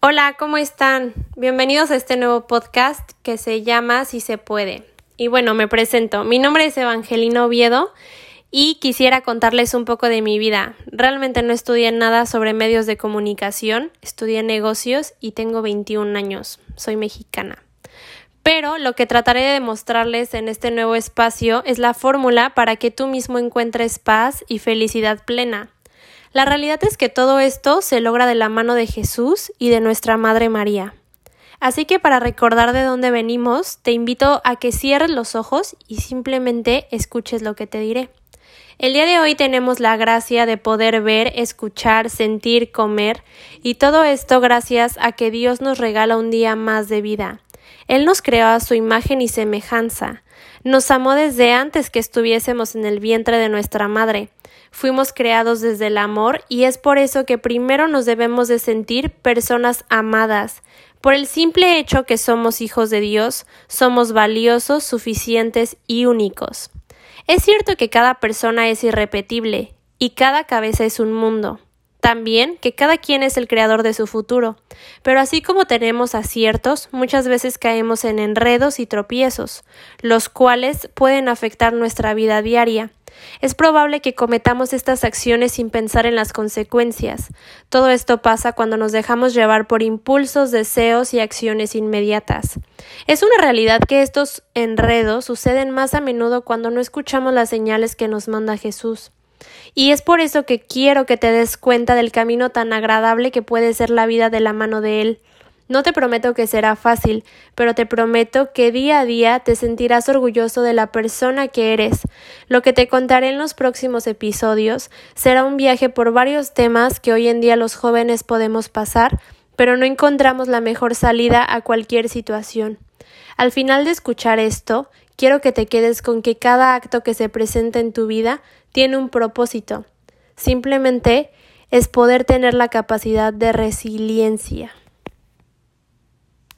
Hola, ¿cómo están? Bienvenidos a este nuevo podcast que se llama Si se puede. Y bueno, me presento. Mi nombre es Evangelino Oviedo y quisiera contarles un poco de mi vida. Realmente no estudié nada sobre medios de comunicación, estudié negocios y tengo 21 años. Soy mexicana. Pero lo que trataré de mostrarles en este nuevo espacio es la fórmula para que tú mismo encuentres paz y felicidad plena. La realidad es que todo esto se logra de la mano de Jesús y de nuestra Madre María. Así que para recordar de dónde venimos, te invito a que cierres los ojos y simplemente escuches lo que te diré. El día de hoy tenemos la gracia de poder ver, escuchar, sentir, comer, y todo esto gracias a que Dios nos regala un día más de vida. Él nos creó a su imagen y semejanza. Nos amó desde antes que estuviésemos en el vientre de nuestra madre. Fuimos creados desde el amor y es por eso que primero nos debemos de sentir personas amadas. Por el simple hecho que somos hijos de Dios, somos valiosos, suficientes y únicos. Es cierto que cada persona es irrepetible y cada cabeza es un mundo. También que cada quien es el creador de su futuro. Pero así como tenemos aciertos, muchas veces caemos en enredos y tropiezos, los cuales pueden afectar nuestra vida diaria. Es probable que cometamos estas acciones sin pensar en las consecuencias. Todo esto pasa cuando nos dejamos llevar por impulsos, deseos y acciones inmediatas. Es una realidad que estos enredos suceden más a menudo cuando no escuchamos las señales que nos manda Jesús. Y es por eso que quiero que te des cuenta del camino tan agradable que puede ser la vida de la mano de Él. No te prometo que será fácil, pero te prometo que día a día te sentirás orgulloso de la persona que eres. Lo que te contaré en los próximos episodios será un viaje por varios temas que hoy en día los jóvenes podemos pasar, pero no encontramos la mejor salida a cualquier situación. Al final de escuchar esto, quiero que te quedes con que cada acto que se presenta en tu vida tiene un propósito. Simplemente es poder tener la capacidad de resiliencia.